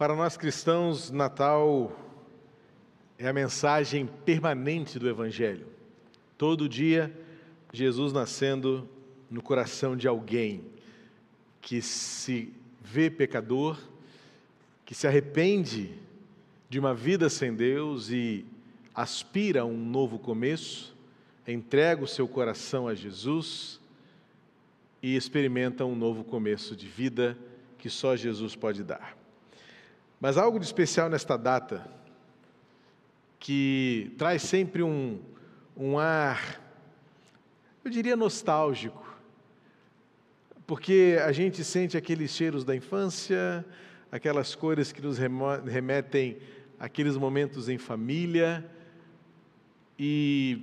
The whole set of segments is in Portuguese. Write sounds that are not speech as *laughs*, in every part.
Para nós cristãos, Natal é a mensagem permanente do Evangelho. Todo dia, Jesus nascendo no coração de alguém que se vê pecador, que se arrepende de uma vida sem Deus e aspira a um novo começo, entrega o seu coração a Jesus e experimenta um novo começo de vida que só Jesus pode dar. Mas algo de especial nesta data, que traz sempre um, um ar, eu diria nostálgico, porque a gente sente aqueles cheiros da infância, aquelas cores que nos remetem àqueles momentos em família, e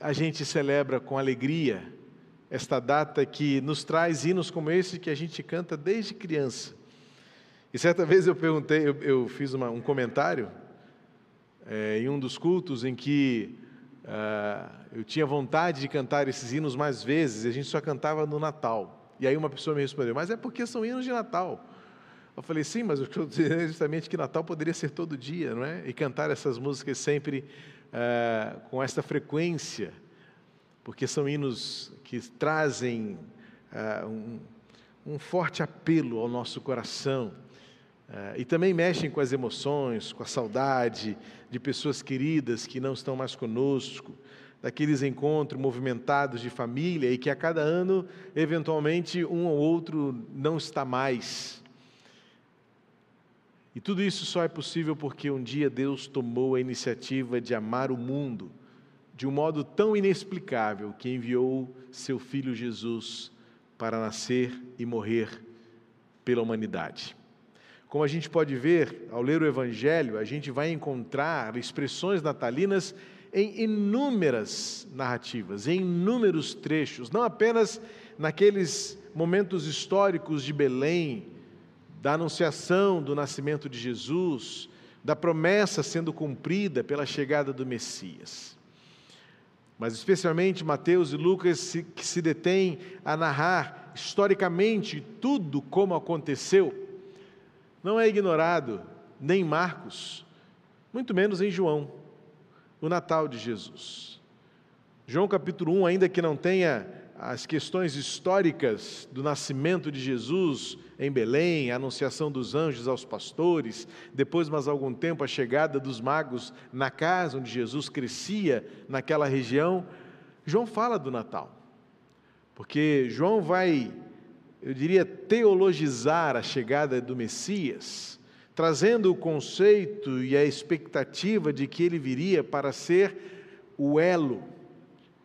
a gente celebra com alegria esta data que nos traz hinos como esse que a gente canta desde criança. E certa vez eu perguntei, eu, eu fiz uma, um comentário é, em um dos cultos em que uh, eu tinha vontade de cantar esses hinos mais vezes, e a gente só cantava no Natal. E aí uma pessoa me respondeu, mas é porque são hinos de Natal. Eu falei, sim, mas eu estou dizendo justamente que Natal poderia ser todo dia, não é? E cantar essas músicas sempre uh, com esta frequência, porque são hinos que trazem uh, um, um forte apelo ao nosso coração e também mexem com as emoções, com a saudade de pessoas queridas que não estão mais conosco, daqueles encontros movimentados de família e que a cada ano, eventualmente, um ou outro não está mais. E tudo isso só é possível porque um dia Deus tomou a iniciativa de amar o mundo de um modo tão inexplicável que enviou seu filho Jesus para nascer e morrer pela humanidade. Como a gente pode ver ao ler o Evangelho, a gente vai encontrar expressões natalinas em inúmeras narrativas, em inúmeros trechos, não apenas naqueles momentos históricos de Belém, da anunciação do nascimento de Jesus, da promessa sendo cumprida pela chegada do Messias. Mas especialmente Mateus e Lucas que se detêm a narrar historicamente tudo como aconteceu não é ignorado nem em Marcos, muito menos em João, o Natal de Jesus. João capítulo 1, ainda que não tenha as questões históricas do nascimento de Jesus em Belém, a anunciação dos anjos aos pastores, depois, mais algum tempo, a chegada dos magos na casa onde Jesus crescia naquela região, João fala do Natal. Porque João vai eu diria, teologizar a chegada do Messias, trazendo o conceito e a expectativa de que ele viria para ser o elo,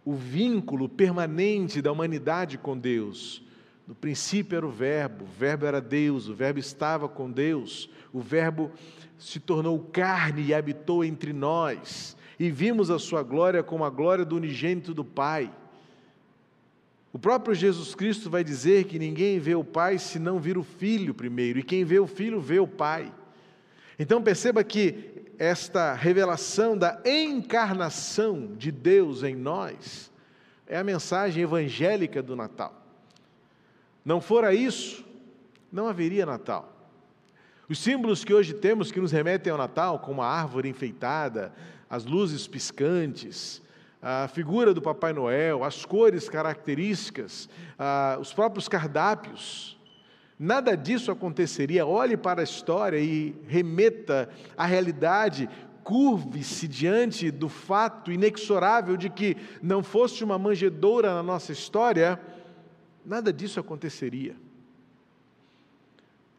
o vínculo permanente da humanidade com Deus. No princípio era o Verbo, o Verbo era Deus, o Verbo estava com Deus, o Verbo se tornou carne e habitou entre nós, e vimos a sua glória como a glória do unigênito do Pai. O próprio Jesus Cristo vai dizer que ninguém vê o Pai se não vir o Filho primeiro, e quem vê o Filho vê o Pai. Então perceba que esta revelação da encarnação de Deus em nós é a mensagem evangélica do Natal. Não fora isso, não haveria Natal. Os símbolos que hoje temos que nos remetem ao Natal, como a árvore enfeitada, as luzes piscantes, a figura do Papai Noel, as cores características, os próprios cardápios. Nada disso aconteceria. Olhe para a história e remeta à realidade, curve-se diante do fato inexorável de que não fosse uma manjedoura na nossa história, nada disso aconteceria.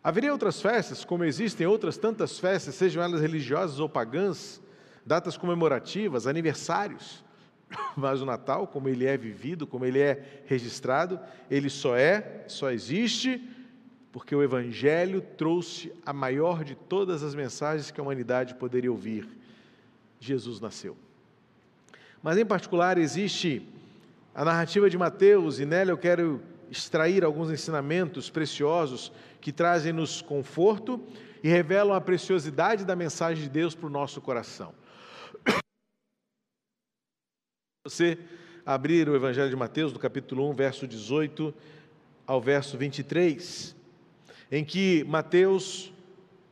Haveria outras festas, como existem outras tantas festas, sejam elas religiosas ou pagãs, datas comemorativas, aniversários. *laughs* Mas o Natal, como ele é vivido, como ele é registrado, ele só é, só existe, porque o Evangelho trouxe a maior de todas as mensagens que a humanidade poderia ouvir: Jesus nasceu. Mas em particular existe a narrativa de Mateus, e nela eu quero extrair alguns ensinamentos preciosos que trazem-nos conforto e revelam a preciosidade da mensagem de Deus para o nosso coração você abrir o Evangelho de Mateus, do capítulo 1, verso 18 ao verso 23, em que Mateus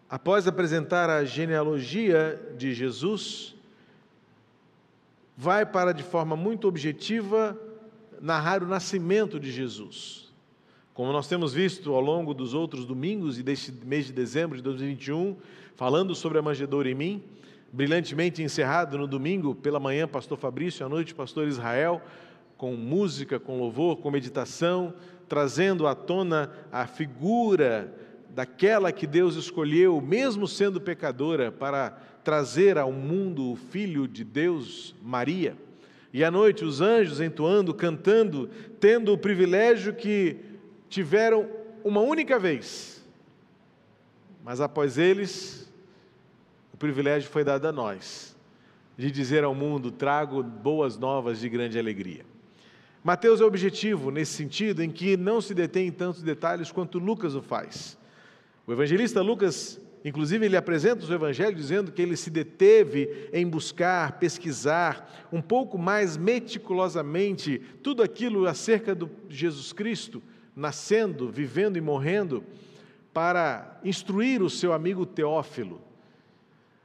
após apresentar a genealogia de Jesus, vai para, de forma muito objetiva, narrar o nascimento de Jesus. Como nós temos visto ao longo dos outros domingos e deste mês de dezembro de 2021, falando sobre a manjedoura em mim, brilhantemente encerrado no domingo pela manhã, pastor Fabrício, à noite, pastor Israel, com música, com louvor, com meditação, trazendo à tona a figura daquela que Deus escolheu, mesmo sendo pecadora, para trazer ao mundo o Filho de Deus, Maria. E à noite os anjos entoando, cantando, tendo o privilégio que tiveram uma única vez. Mas após eles, o privilégio foi dado a nós, de dizer ao mundo: trago boas novas de grande alegria. Mateus é objetivo nesse sentido, em que não se detém em tantos detalhes quanto Lucas o faz. O evangelista Lucas Inclusive, ele apresenta o Evangelho dizendo que ele se deteve em buscar, pesquisar um pouco mais meticulosamente tudo aquilo acerca do Jesus Cristo, nascendo, vivendo e morrendo, para instruir o seu amigo Teófilo.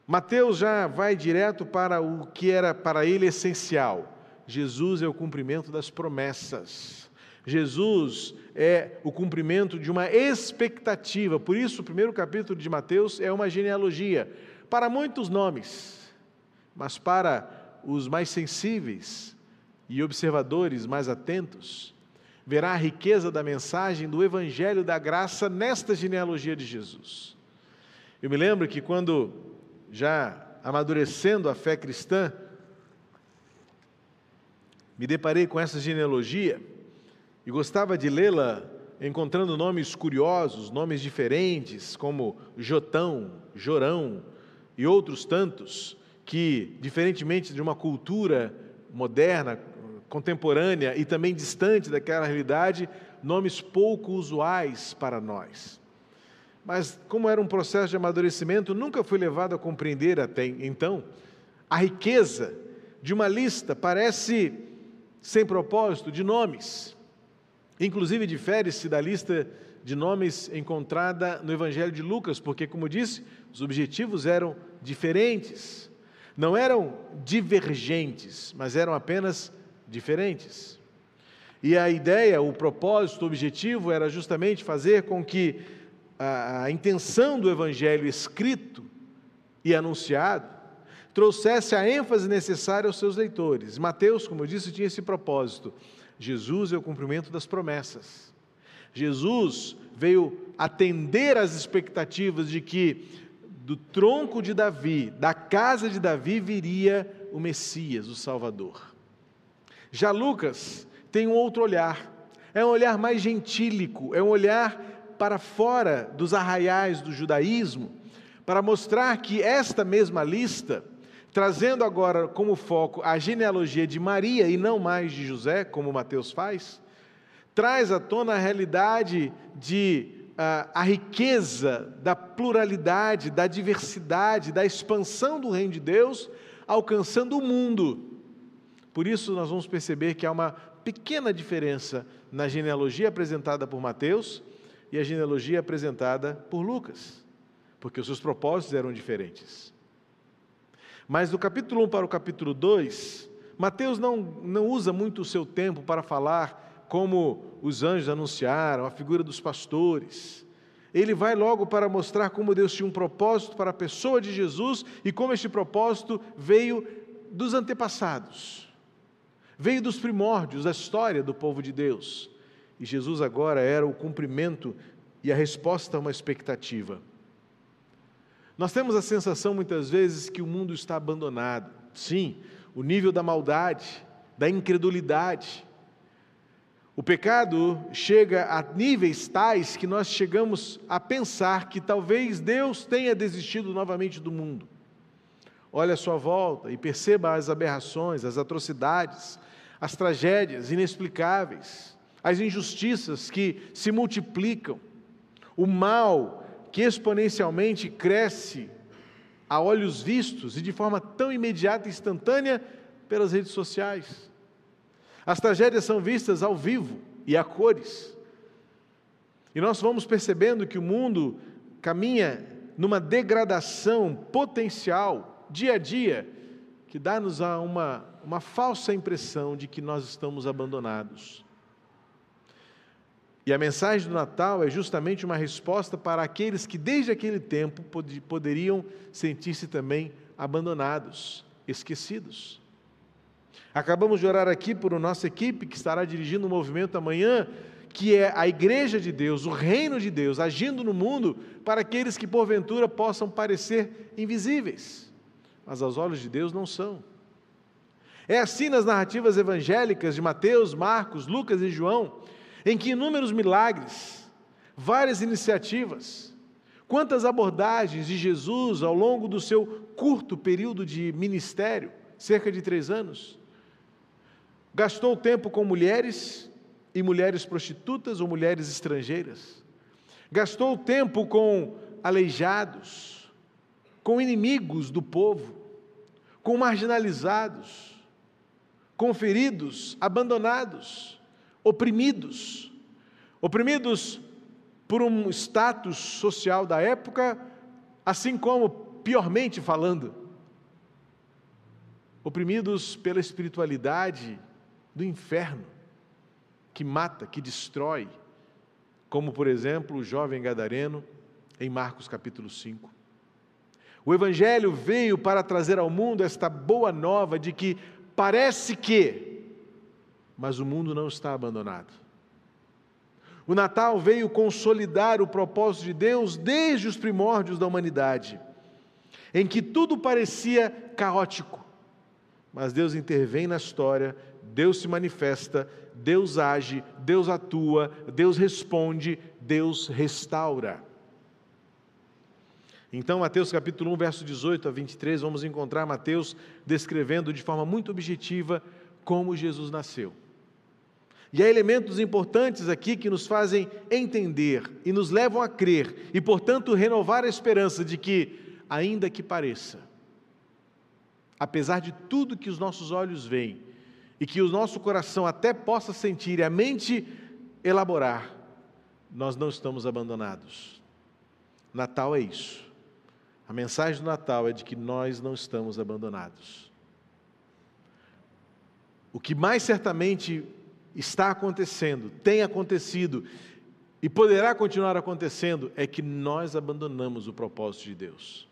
Mateus já vai direto para o que era para ele essencial: Jesus é o cumprimento das promessas. Jesus é o cumprimento de uma expectativa. Por isso, o primeiro capítulo de Mateus é uma genealogia para muitos nomes, mas para os mais sensíveis e observadores mais atentos, verá a riqueza da mensagem do evangelho da graça nesta genealogia de Jesus. Eu me lembro que quando já amadurecendo a fé cristã, me deparei com essa genealogia, e gostava de lê-la encontrando nomes curiosos, nomes diferentes, como Jotão, Jorão e outros tantos, que, diferentemente de uma cultura moderna, contemporânea e também distante daquela realidade, nomes pouco usuais para nós. Mas, como era um processo de amadurecimento, nunca fui levado a compreender até então a riqueza de uma lista, parece sem propósito, de nomes Inclusive, difere-se da lista de nomes encontrada no Evangelho de Lucas, porque, como disse, os objetivos eram diferentes. Não eram divergentes, mas eram apenas diferentes. E a ideia, o propósito, o objetivo era justamente fazer com que a, intenção do Evangelho escrito e anunciado trouxesse a ênfase necessária aos seus leitores. Mateus, como eu disse, tinha esse propósito Jesus é o cumprimento das promessas. Jesus veio atender às expectativas de que do tronco de Davi, da casa de Davi, viria o Messias, o Salvador. Já Lucas tem um outro olhar, é um olhar mais gentílico, é um olhar para fora dos arraiais do judaísmo, para mostrar que esta mesma lista trazendo agora como foco a genealogia de Maria e não mais de José, como Mateus faz, traz à tona a realidade de uh, a riqueza da pluralidade, da diversidade, da expansão do reino de Deus, alcançando o mundo. Por isso, nós vamos perceber que há uma pequena diferença na genealogia apresentada por Mateus e a genealogia apresentada por Lucas, porque os seus propósitos eram diferentes. Mas do capítulo 1 para o capítulo 2, Mateus não, não usa muito o seu tempo para falar como os anjos anunciaram, a figura dos pastores. Ele vai logo para mostrar como Deus tinha um propósito para a pessoa de Jesus e como este propósito veio dos antepassados, veio dos primórdios da história do povo de Deus. E Jesus agora era o cumprimento e a resposta a uma expectativa. Nós temos a sensação muitas vezes que o mundo está abandonado. Sim, o nível da maldade, da incredulidade. O pecado chega a níveis tais que nós chegamos a pensar que talvez Deus tenha desistido novamente do mundo. Olhe à sua volta e perceba as aberrações, as atrocidades, as tragédias inexplicáveis, as injustiças que se multiplicam, o mal que exponencialmente cresce a olhos vistos e de forma tão imediata e instantânea pelas redes sociais. As tragédias são vistas ao vivo e a cores. E nós vamos percebendo que o mundo caminha numa degradação potencial, dia a dia, que dá-nos uma, uma falsa impressão de que nós estamos abandonados. E a mensagem do Natal é justamente uma resposta para aqueles que, desde aquele tempo, pod poderiam sentir-se também abandonados, esquecidos. Acabamos de orar aqui por nossa equipe que estará dirigindo o movimento amanhã, que é a Igreja de Deus, o Reino de Deus, agindo no mundo para aqueles que porventura possam parecer invisíveis, mas aos olhos de Deus não são. É assim nas narrativas evangélicas de Mateus, Marcos, Lucas e João, em que inúmeros milagres, várias iniciativas, quantas abordagens de Jesus ao longo do seu curto período de ministério, cerca de três anos, gastou tempo com mulheres e mulheres prostitutas ou mulheres estrangeiras, gastou tempo com aleijados, com inimigos do povo, com marginalizados, com feridos, abandonados, oprimidos, oprimidos por um status social da época, assim como, piormente falando, oprimidos pela espiritualidade do inferno, que mata, que destrói, como por exemplo o jovem gadareno em Marcos capítulo 5. O Evangelho veio para trazer ao mundo esta boa nova de que parece que, mas o mundo não está abandonado. O Natal veio consolidar o propósito de Deus desde os primórdios da humanidade, em que tudo parecia caótico, mas Deus intervém na história Deus se manifesta, Deus age, Deus atua, Deus responde, Deus restaura. Então, Mateus capítulo 1, verso 18 a 23, vamos encontrar Mateus descrevendo de forma muito objetiva como Jesus nasceu. E há elementos importantes aqui que nos fazem entender e nos levam a crer e, portanto, renovar a esperança de que, ainda que pareça, apesar de tudo que os nossos olhos veem, e que o nosso coração até possa sentir e a mente elaborar, nós não estamos abandonados. Natal é isso. A mensagem do Natal é de que nós não estamos abandonados. O que mais certamente está acontecendo, tem acontecido e poderá continuar acontecendo é que nós abandonamos o propósito de Deus.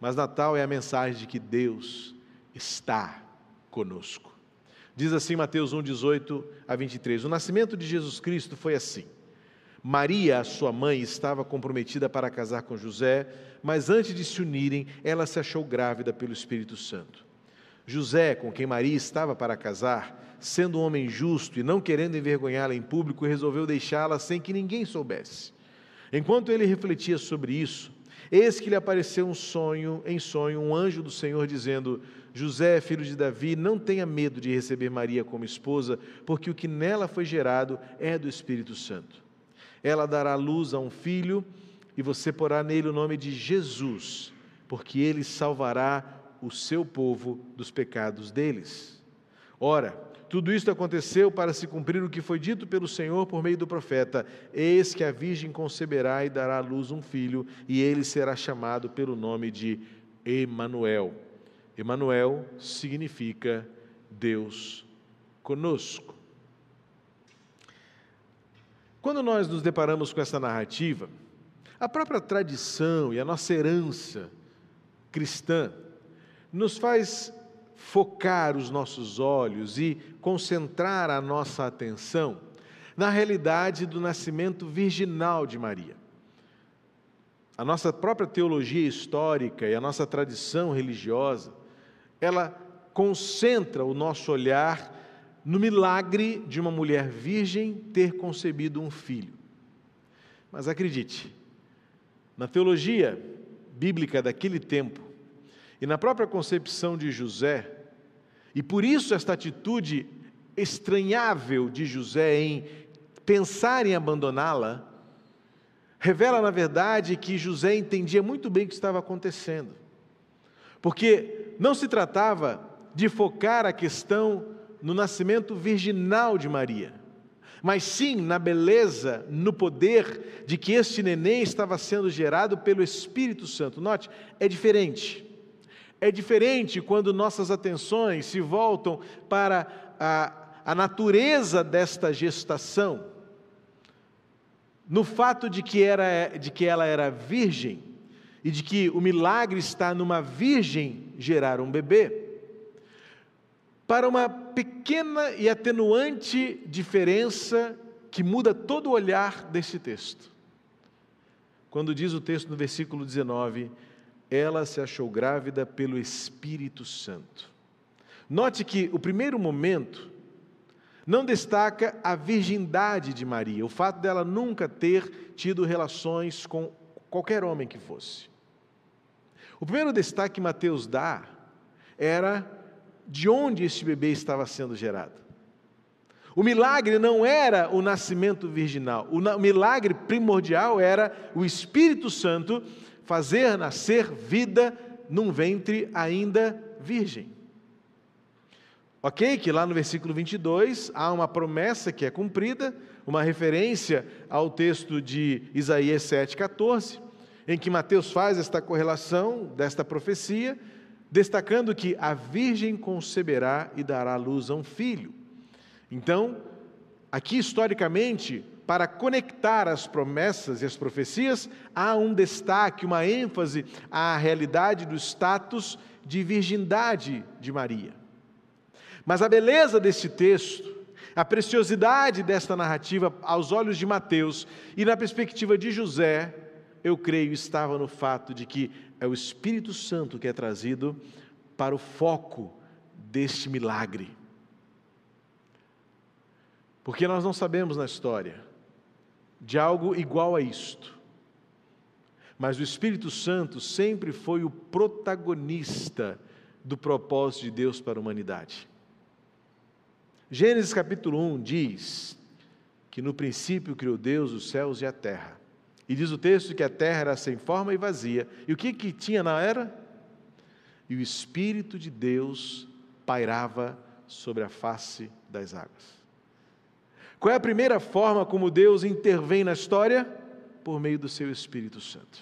Mas Natal é a mensagem de que Deus está conosco. Diz assim Mateus 1, 18 a 23: O nascimento de Jesus Cristo foi assim. Maria, sua mãe, estava comprometida para casar com José, mas antes de se unirem, ela se achou grávida pelo Espírito Santo. José, com quem Maria estava para casar, sendo um homem justo e não querendo envergonhá-la em público, resolveu deixá-la sem que ninguém soubesse. Enquanto ele refletia sobre isso, eis que lhe apareceu um sonho, em sonho, um anjo do Senhor dizendo: José, filho de Davi, não tenha medo de receber Maria como esposa, porque o que nela foi gerado é do Espírito Santo. Ela dará luz a um filho e você porá nele o nome de Jesus, porque ele salvará o seu povo dos pecados deles. Ora, tudo isto aconteceu para se cumprir o que foi dito pelo Senhor por meio do profeta: Eis que a virgem conceberá e dará à luz um filho, e ele será chamado pelo nome de Emanuel Emanuel significa Deus conosco. Quando nós nos deparamos com essa narrativa, a própria tradição e a nossa herança cristã nos faz focar os nossos olhos e concentrar a nossa atenção na realidade do nascimento virginal de Maria. A nossa própria teologia histórica e a nossa tradição religiosa ela concentra o nosso olhar no milagre de uma mulher virgem ter concebido um filho. Mas acredite, na teologia bíblica daquele tempo e na própria concepção de José, e por isso esta atitude estranhável de José em pensar em abandoná-la, revela na verdade que José entendia muito bem o que estava acontecendo. Porque não se tratava de focar a questão no nascimento virginal de Maria, mas sim na beleza, no poder de que este neném estava sendo gerado pelo Espírito Santo. Note, é diferente. É diferente quando nossas atenções se voltam para a, a natureza desta gestação, no fato de que, era, de que ela era virgem e de que o milagre está numa virgem gerar um bebê para uma pequena e atenuante diferença que muda todo o olhar desse texto. Quando diz o texto no versículo 19, ela se achou grávida pelo Espírito Santo. Note que o primeiro momento não destaca a virgindade de Maria, o fato dela nunca ter tido relações com qualquer homem que fosse. O primeiro destaque que Mateus dá era de onde este bebê estava sendo gerado. O milagre não era o nascimento virginal, o milagre primordial era o Espírito Santo fazer nascer vida num ventre ainda virgem. Ok? Que lá no versículo 22 há uma promessa que é cumprida, uma referência ao texto de Isaías 7,14, em que Mateus faz esta correlação desta profecia destacando que a virgem conceberá e dará luz a um filho. Então, aqui historicamente, para conectar as promessas e as profecias, há um destaque, uma ênfase à realidade do status de virgindade de Maria. Mas a beleza desse texto, a preciosidade desta narrativa aos olhos de Mateus e na perspectiva de José, eu creio, estava no fato de que é o Espírito Santo que é trazido para o foco deste milagre. Porque nós não sabemos na história de algo igual a isto. Mas o Espírito Santo sempre foi o protagonista do propósito de Deus para a humanidade. Gênesis capítulo 1 diz que no princípio criou Deus os céus e a terra. E diz o texto que a terra era sem forma e vazia. E o que, que tinha na era? E o Espírito de Deus pairava sobre a face das águas. Qual é a primeira forma como Deus intervém na história? Por meio do seu Espírito Santo.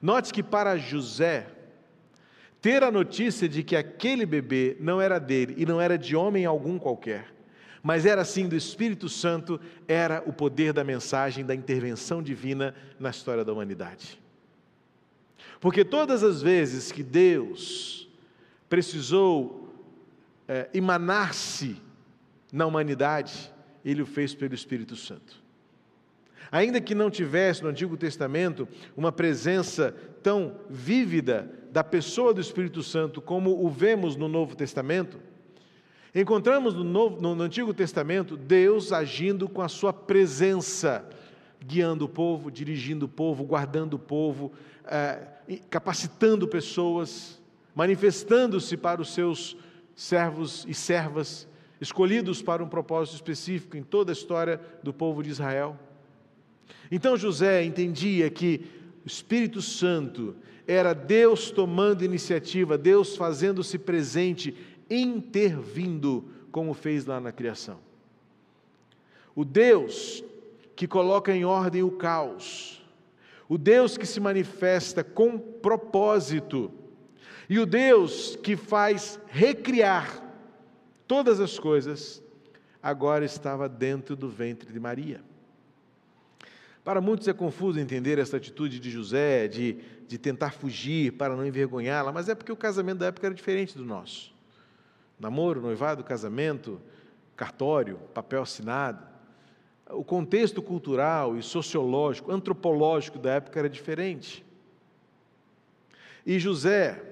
Note que para José, ter a notícia de que aquele bebê não era dele e não era de homem algum qualquer, mas era assim do Espírito Santo, era o poder da mensagem da intervenção divina na história da humanidade. Porque todas as vezes que Deus precisou é, emanar-se na humanidade, Ele o fez pelo Espírito Santo. Ainda que não tivesse no Antigo Testamento uma presença tão vívida da pessoa do Espírito Santo como o vemos no Novo Testamento, Encontramos no, Novo, no, Antigo Testamento Deus agindo com a sua presença, guiando o povo, dirigindo o povo, guardando o povo, é, capacitando pessoas, manifestando-se para os seus servos e servas, escolhidos para um propósito específico em toda a história do povo de Israel. Então José entendia que o Espírito Santo era Deus tomando iniciativa, Deus fazendo-se presente intervindo, como fez lá na criação. O Deus que coloca em ordem o caos, o Deus que se manifesta com propósito, e o Deus que faz recriar todas as coisas, agora estava dentro do ventre de Maria. Para muitos é confuso entender essa atitude de José, de, de tentar fugir para não envergonhá-la, mas é porque o casamento da época era diferente do nosso namoro, noivado, casamento, cartório, papel assinado. O contexto cultural e sociológico, antropológico da época era diferente. E José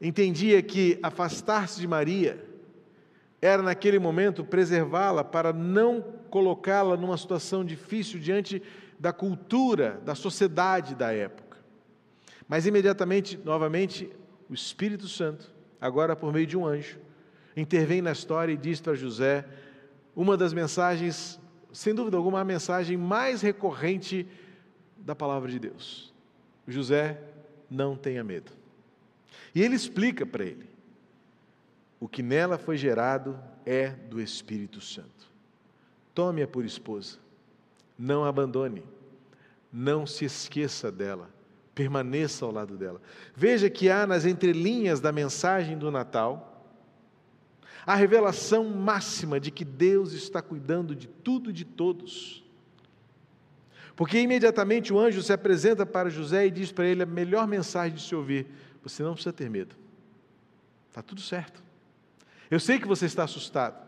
entendia que afastar-se de Maria era, naquele momento, preservá-la para não colocá-la numa situação difícil diante da cultura, da sociedade da época. Mas imediatamente, novamente, o Espírito Santo agora por meio de um anjo, intervém na história e diz para José uma das mensagens, sem dúvida alguma, a mensagem mais recorrente da palavra de Deus. José, não tenha medo. E ele explica para ele: o que nela foi gerado é do Espírito Santo. tome-a por esposa, não a abandone, não se esqueça dela, permaneça ao lado dela. Veja que há nas entrelinhas da mensagem do Natal a revelação máxima de que Deus está cuidando de tudo e de todos. Porque imediatamente o anjo se apresenta para José e diz para ele a melhor mensagem de se ouvir: você não precisa ter medo, está tudo certo. Eu sei que você está assustado,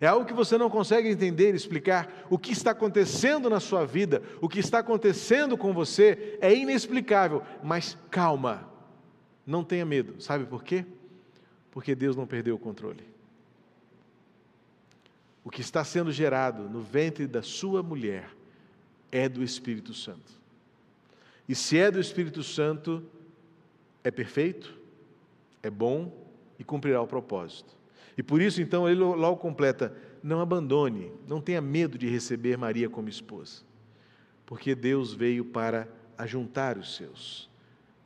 é algo que você não consegue entender, explicar. O que está acontecendo na sua vida, o que está acontecendo com você é inexplicável, mas calma, não tenha medo. Sabe por quê? Porque Deus não perdeu o controle. O que está sendo gerado no ventre da sua mulher é do Espírito Santo. E se é do Espírito Santo, é perfeito, é bom e cumprirá o propósito. E por isso, então, ele logo completa: não abandone, não tenha medo de receber Maria como esposa, porque Deus veio para ajuntar os seus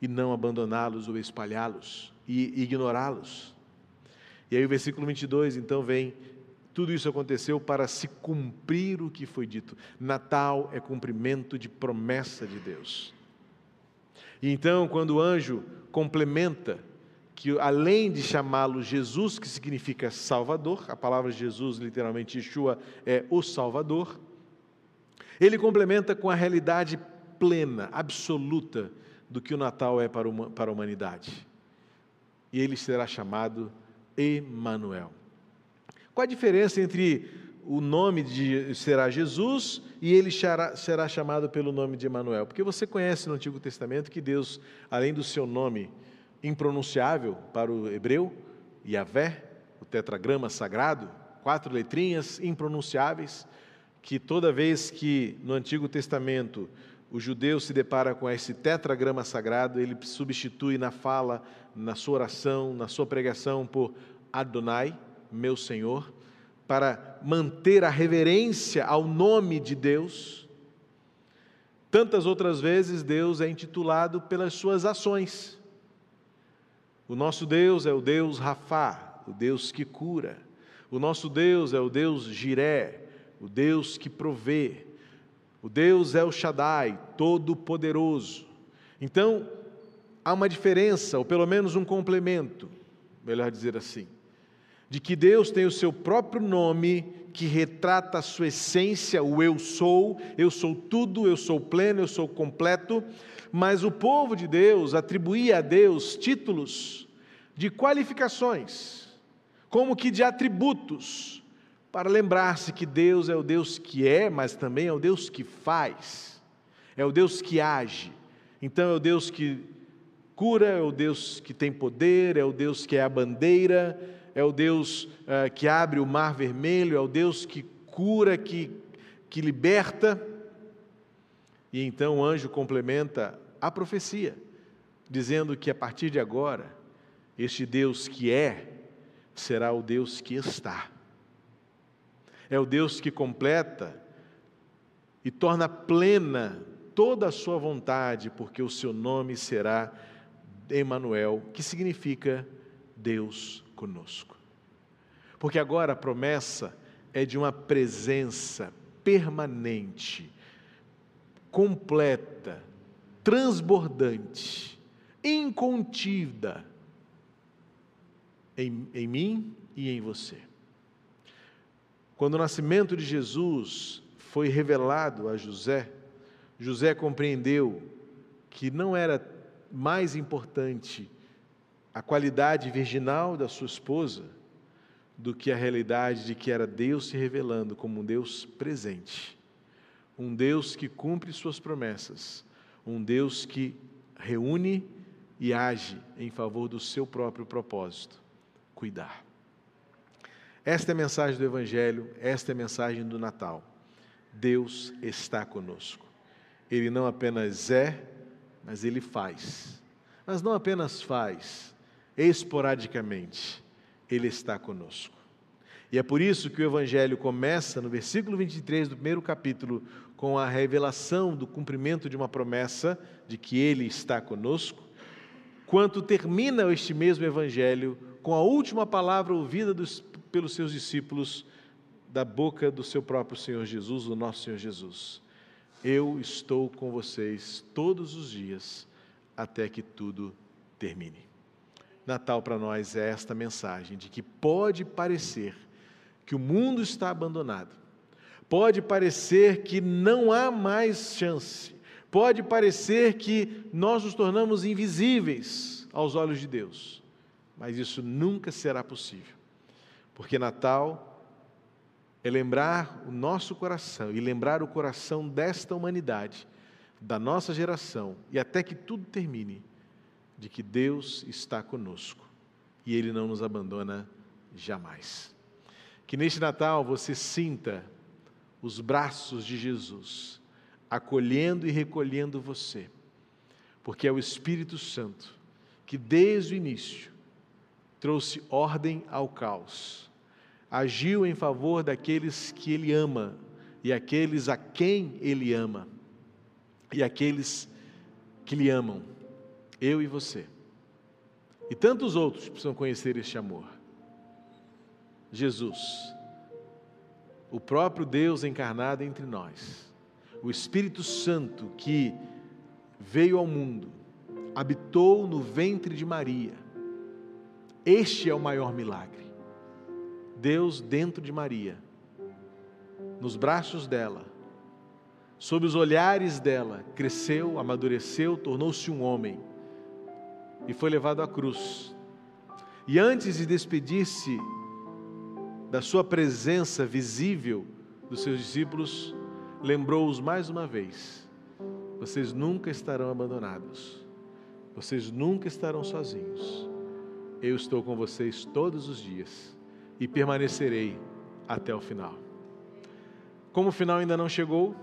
e não abandoná-los ou espalhá-los e ignorá-los. E aí o versículo 22 então vem tudo isso aconteceu para se cumprir o que foi dito. Natal é cumprimento de promessa de Deus. E então, quando o anjo complementa que além de chamá-lo Jesus, que significa Salvador, a palavra Jesus, literalmente Yeshua, é o Salvador, ele complementa com a realidade plena, absoluta, do que o Natal é para a humanidade. E ele será chamado Emanuel. Qual a diferença entre o nome de será Jesus e ele será, será chamado pelo nome de Emanuel? Porque você conhece no Antigo Testamento que Deus, além do seu nome impronunciável para o hebreu, Yahvé, o tetragrama sagrado, quatro letrinhas impronunciáveis, que toda vez que no Antigo Testamento o judeu se depara com esse tetragrama sagrado, ele substitui na fala, na sua oração, na sua pregação por Adonai, meu Senhor, para manter a reverência ao nome de Deus. Tantas outras vezes Deus é intitulado pelas suas ações. O nosso Deus é o Deus Rafá, o Deus que cura. O nosso Deus é o Deus Jiré, o Deus que provê. O Deus é o Shaddai, todo-poderoso. Então, há uma diferença, ou pelo menos um complemento, melhor dizer assim de que Deus tem o seu próprio nome que retrata a sua essência, o eu sou, eu sou tudo, eu sou pleno, eu sou completo, mas o povo de Deus atribuía a Deus títulos de qualificações, como que de atributos, para lembrar-se que Deus é o Deus que é, mas também é o Deus que faz, é o Deus que age. Então é o Deus que cura, é o Deus que tem poder, é o Deus que é a bandeira, é o Deus uh, que abre o mar vermelho, é o Deus que cura, que, que liberta. E então o anjo complementa a profecia, dizendo que a partir de agora, este Deus que é, será o Deus que está. É o Deus que completa e torna plena toda a sua vontade, porque o seu nome será Emanuel, que significa Deus conosco. Porque agora a promessa é de uma presença permanente, completa, transbordante, incontida em, em mim e em você. Quando o nascimento de Jesus foi revelado a José, José compreendeu que não era mais importante a qualidade virginal da sua esposa do que a realidade de que era Deus se revelando como um Deus presente, um Deus que cumpre suas promessas, um Deus que reúne e age em favor do seu próprio propósito cuidar. Esta é a mensagem do Evangelho, esta é a mensagem do Natal. Deus está conosco. Ele não apenas é, mas ele faz. Mas não apenas faz, esporadicamente, Ele está conosco. E é por isso que o Evangelho começa no versículo 23 do primeiro capítulo com a revelação do cumprimento de uma promessa de que Ele está conosco, quanto termina este mesmo Evangelho com a última palavra ouvida dos, pelos seus discípulos da boca do seu próprio Senhor Jesus, do nosso Senhor Jesus. Eu estou com vocês todos os dias até que tudo termine. Natal para nós é esta mensagem de que pode parecer que o mundo está abandonado, pode parecer que não há mais chance, pode parecer que nós nos tornamos invisíveis aos olhos de Deus, mas isso nunca será possível, porque Natal é lembrar o nosso coração e lembrar o coração desta humanidade, da nossa geração e até que tudo termine de que Deus está conosco e Ele não nos abandona jamais. Que neste Natal você sinta os braços de Jesus acolhendo e recolhendo você, porque é o Espírito Santo que desde o início trouxe ordem ao caos, agiu em favor daqueles que Ele ama e aqueles a quem Ele ama e aqueles que lhe amam eu e você. E tantos outros precisam conhecer este amor. Jesus, o próprio Deus encarnado entre nós, o Espírito Santo que veio ao mundo, habitou no ventre de Maria. Este é o maior milagre. Deus dentro de Maria, nos braços dela, sob os olhares dela, cresceu, amadureceu, tornou-se um homem e foi levado à cruz. E antes de despedir-se da sua presença visível dos seus discípulos, lembrou-os mais uma vez: vocês nunca estarão abandonados, vocês nunca estarão sozinhos. Eu estou com vocês todos os dias e permanecerei até o final. Como o final ainda não chegou,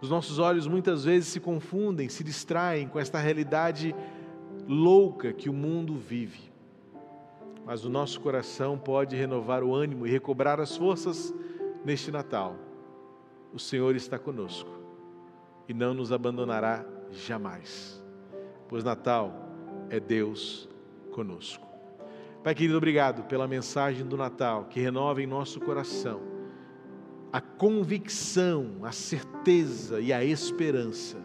os nossos olhos muitas vezes se confundem, se distraem com esta realidade louca que o mundo vive. Mas o nosso coração pode renovar o ânimo e recobrar as forças neste Natal. O Senhor está conosco e não nos abandonará jamais, pois Natal é Deus conosco. Pai querido, obrigado pela mensagem do Natal que renova em nosso coração a convicção, a certeza e a esperança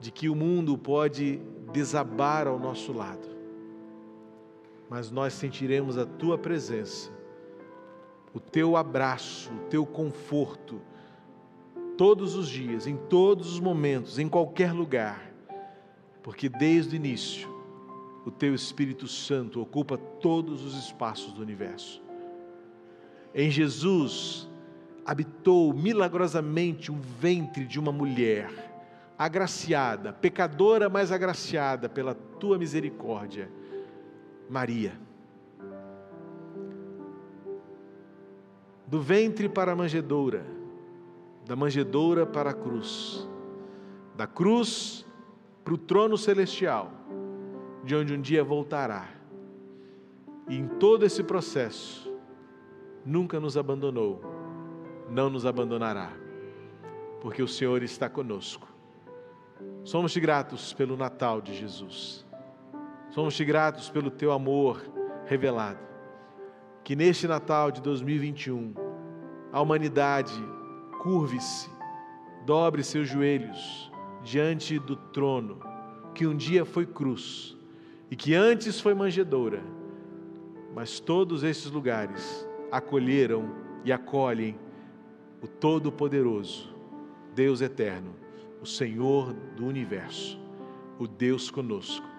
de que o mundo pode desabar ao nosso lado, mas nós sentiremos a tua presença, o teu abraço, o teu conforto, todos os dias, em todos os momentos, em qualquer lugar, porque desde o início o teu Espírito Santo ocupa todos os espaços do universo. Em Jesus habitou milagrosamente o ventre de uma mulher agraciada, pecadora, mas agraciada pela tua misericórdia, Maria. Do ventre para a manjedoura, da manjedoura para a cruz, da cruz para o trono celestial, de onde um dia voltará. E em todo esse processo, nunca nos abandonou, não nos abandonará, porque o Senhor está conosco Somos-te gratos pelo Natal de Jesus. Somos-te gratos pelo teu amor revelado. Que neste Natal de 2021, a humanidade curve-se, dobre seus joelhos diante do trono, que um dia foi cruz e que antes foi manjedoura, mas todos esses lugares acolheram e acolhem o Todo-Poderoso, Deus eterno o Senhor do universo, o Deus conosco,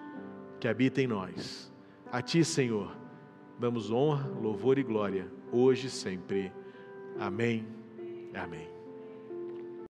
que habita em nós. A Ti, Senhor, damos honra, louvor e glória, hoje e sempre. Amém. Amém.